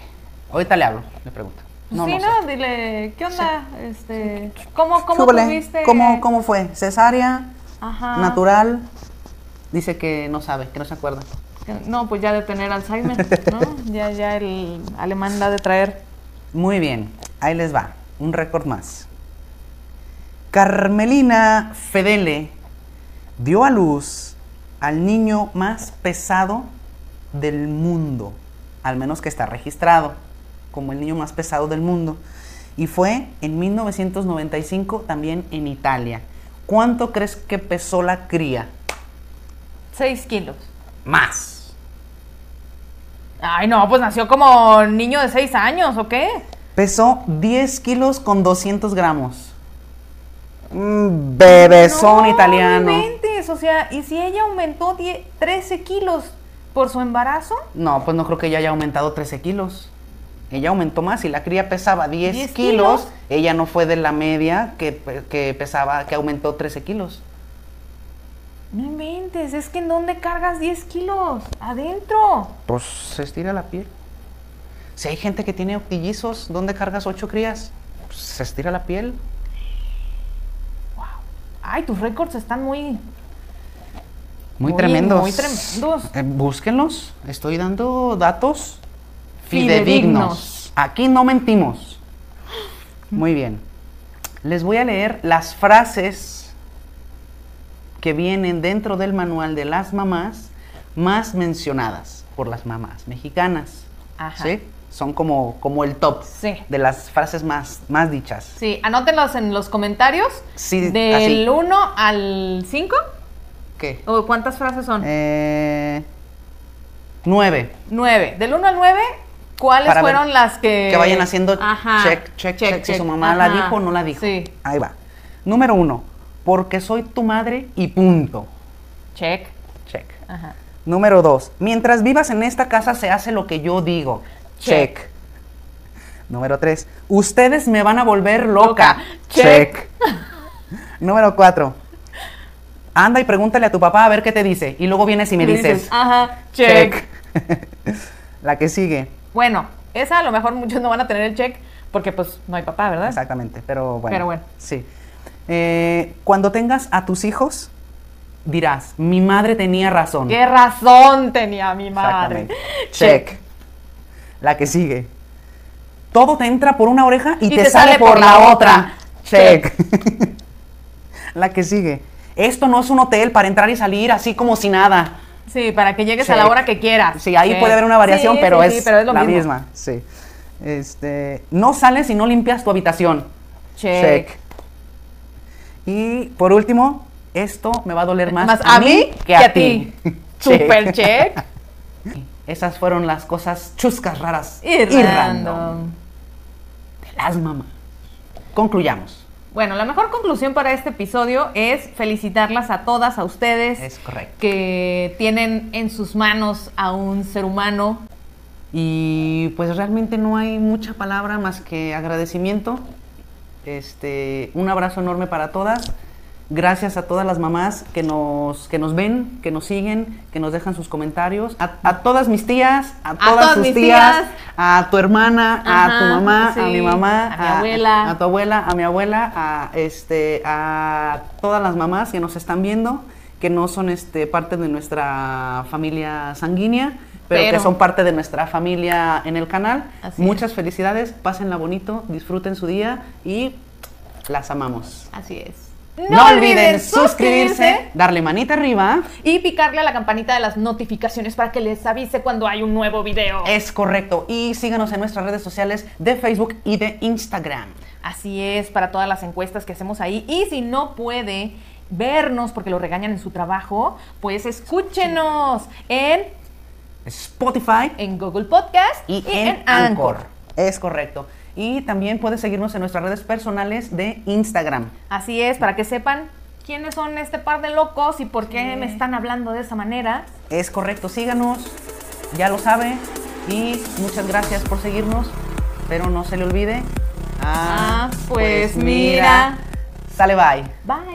[SPEAKER 1] Ahorita le hablo, le pregunto. No,
[SPEAKER 2] sí,
[SPEAKER 1] no,
[SPEAKER 2] no,
[SPEAKER 1] sé.
[SPEAKER 2] dile, ¿qué onda? Este, ¿Cómo, cómo tuviste?
[SPEAKER 1] ¿Cómo, cómo fue? ¿Cesárea?
[SPEAKER 2] Ajá.
[SPEAKER 1] ¿Natural? Dice que no sabe, que no se acuerda.
[SPEAKER 2] No, pues ya de tener Alzheimer, ¿no? [LAUGHS] ya, ya el alemán da de traer.
[SPEAKER 1] Muy bien, ahí les va, un récord más. Carmelina Fedele dio a luz al niño más pesado del mundo, al menos que está registrado como el niño más pesado del mundo. Y fue en 1995 también en Italia. ¿Cuánto crees que pesó la cría?
[SPEAKER 2] 6 kilos.
[SPEAKER 1] Más.
[SPEAKER 2] Ay, no, pues nació como niño de 6 años, ¿o qué?
[SPEAKER 1] Pesó 10 kilos con 200 gramos. Un bebezón
[SPEAKER 2] No,
[SPEAKER 1] italiano.
[SPEAKER 2] No inventes, o sea, ¿y si ella aumentó 10 13 kilos por su embarazo?
[SPEAKER 1] No, pues no creo que ella haya aumentado 13 kilos. Ella aumentó más y la cría pesaba 10,
[SPEAKER 2] 10
[SPEAKER 1] kilos.
[SPEAKER 2] kilos.
[SPEAKER 1] Ella no fue de la media que, que pesaba, que aumentó 13 kilos.
[SPEAKER 2] No inventes, es que ¿en dónde cargas 10 kilos? Adentro.
[SPEAKER 1] Pues se estira la piel. Si hay gente que tiene octillizos, ¿dónde cargas 8 crías? Pues, se estira la piel.
[SPEAKER 2] Ay, tus récords están muy...
[SPEAKER 1] Muy,
[SPEAKER 2] Muy,
[SPEAKER 1] tremendos.
[SPEAKER 2] muy tremendos.
[SPEAKER 1] Eh, búsquenlos. Estoy dando datos
[SPEAKER 2] Fidedignos.
[SPEAKER 1] Aquí no mentimos. Muy bien. Les voy a leer las frases que vienen dentro del manual de las mamás más mencionadas por las mamás mexicanas.
[SPEAKER 2] Ajá.
[SPEAKER 1] ¿Sí? Son como, como el top
[SPEAKER 2] Sí.
[SPEAKER 1] de las frases más, más dichas.
[SPEAKER 2] Sí, anótenlos en los comentarios.
[SPEAKER 1] Sí,
[SPEAKER 2] Del
[SPEAKER 1] así.
[SPEAKER 2] 1 al 5.
[SPEAKER 1] ¿Qué?
[SPEAKER 2] ¿O cuántas frases son?
[SPEAKER 1] Eh, nueve.
[SPEAKER 2] 9. Del 1 al 9, ¿cuáles
[SPEAKER 1] ver
[SPEAKER 2] fueron las que...
[SPEAKER 1] Que vayan haciendo
[SPEAKER 2] Ajá.
[SPEAKER 1] check, check, check, si su mamá la dijo o no la dijo.
[SPEAKER 2] Sí.
[SPEAKER 1] Ahí va. Número uno, porque soy tu madre y punto.
[SPEAKER 2] Check.
[SPEAKER 1] Check.
[SPEAKER 2] Ajá.
[SPEAKER 1] Número dos, mientras vivas en esta casa se hace lo que yo digo.
[SPEAKER 2] Check.
[SPEAKER 1] Check. Número tres, ustedes me van a volver loca.
[SPEAKER 2] Loca.
[SPEAKER 1] Check.
[SPEAKER 2] Check.
[SPEAKER 1] Número cuatro, anda y pregúntale a tu papá a ver qué te dice. Y luego vienes y me dices.
[SPEAKER 2] Ajá. Check. [LAUGHS]
[SPEAKER 1] la que sigue.
[SPEAKER 2] Bueno, esa a lo mejor muchos no van a tener el check porque pues no hay papá, ¿verdad?
[SPEAKER 1] Exactamente, pero bueno.
[SPEAKER 2] Pero bueno.
[SPEAKER 1] Sí. Eh, cuando tengas a tus hijos, dirás, mi madre tenía razón.
[SPEAKER 2] ¿Qué razón tenía mi madre?
[SPEAKER 1] Check. La que sigue. Todo te entra por una oreja y, te, sale, por, la, otra. Check. [LAUGHS] la que sigue. Esto no es un hotel para entrar y salir así como si nada.
[SPEAKER 2] Sí, para que llegues a la hora que quieras.
[SPEAKER 1] Sí, ahí
[SPEAKER 2] Check.
[SPEAKER 1] puede haber una variación,
[SPEAKER 2] Sí,
[SPEAKER 1] pero,
[SPEAKER 2] sí,
[SPEAKER 1] es
[SPEAKER 2] pero es lo
[SPEAKER 1] la
[SPEAKER 2] mismo.
[SPEAKER 1] misma. Sí. Este, no sales y no limpias tu habitación.
[SPEAKER 2] Check.
[SPEAKER 1] Y por último, esto me va a doler más,
[SPEAKER 2] Más
[SPEAKER 1] a, mí que a, ti. [LAUGHS]
[SPEAKER 2] Super check. [LAUGHS]
[SPEAKER 1] Esas fueron las cosas chuscas, raras
[SPEAKER 2] Y random.
[SPEAKER 1] las mamás. Concluyamos.
[SPEAKER 2] Bueno, la mejor conclusión para este episodio es felicitarlas a todas, a ustedes.
[SPEAKER 1] Es correcto.
[SPEAKER 2] Que tienen en sus manos a un ser humano.
[SPEAKER 1] Y pues realmente no hay mucha palabra más que agradecimiento. Este, un abrazo enorme para todas. Gracias a todas las mamás que nos, que nos ven, que nos siguen, que nos dejan sus comentarios. A, todas mis tías, a todas, sus tías, a tu hermana, a tu mamá, a mi mamá,
[SPEAKER 2] a mi abuela,
[SPEAKER 1] a, tu abuela, a mi abuela, a este, a todas las mamás que nos están viendo, que no son este parte de nuestra familia sanguínea, pero, que son parte de nuestra familia en el canal. Muchas felicidades, pásenla bonito, disfruten su día y las amamos.
[SPEAKER 2] Así es.
[SPEAKER 1] No, olviden suscribirse, darle manita arriba
[SPEAKER 2] y picarle a la campanita de las notificaciones para que les avise cuando hay un nuevo video.
[SPEAKER 1] Es correcto. Y síganos en nuestras redes sociales de Facebook y de Instagram.
[SPEAKER 2] Así es, para todas las encuestas que hacemos ahí. Y si no puede vernos porque lo regañan en su trabajo, pues escúchenos en
[SPEAKER 1] Spotify,
[SPEAKER 2] en Google Podcast
[SPEAKER 1] y, en, Anchor. Es correcto. Y también puedes seguirnos en nuestras redes personales de Instagram.
[SPEAKER 2] Así es, para que sepan quiénes son este par de locos y por qué me están hablando de esa manera.
[SPEAKER 1] Es correcto, síganos, ya lo sabe. Y muchas gracias por seguirnos. Pero no se le olvide.
[SPEAKER 2] Ah, pues, pues mira.
[SPEAKER 1] Sale bye.
[SPEAKER 2] Bye.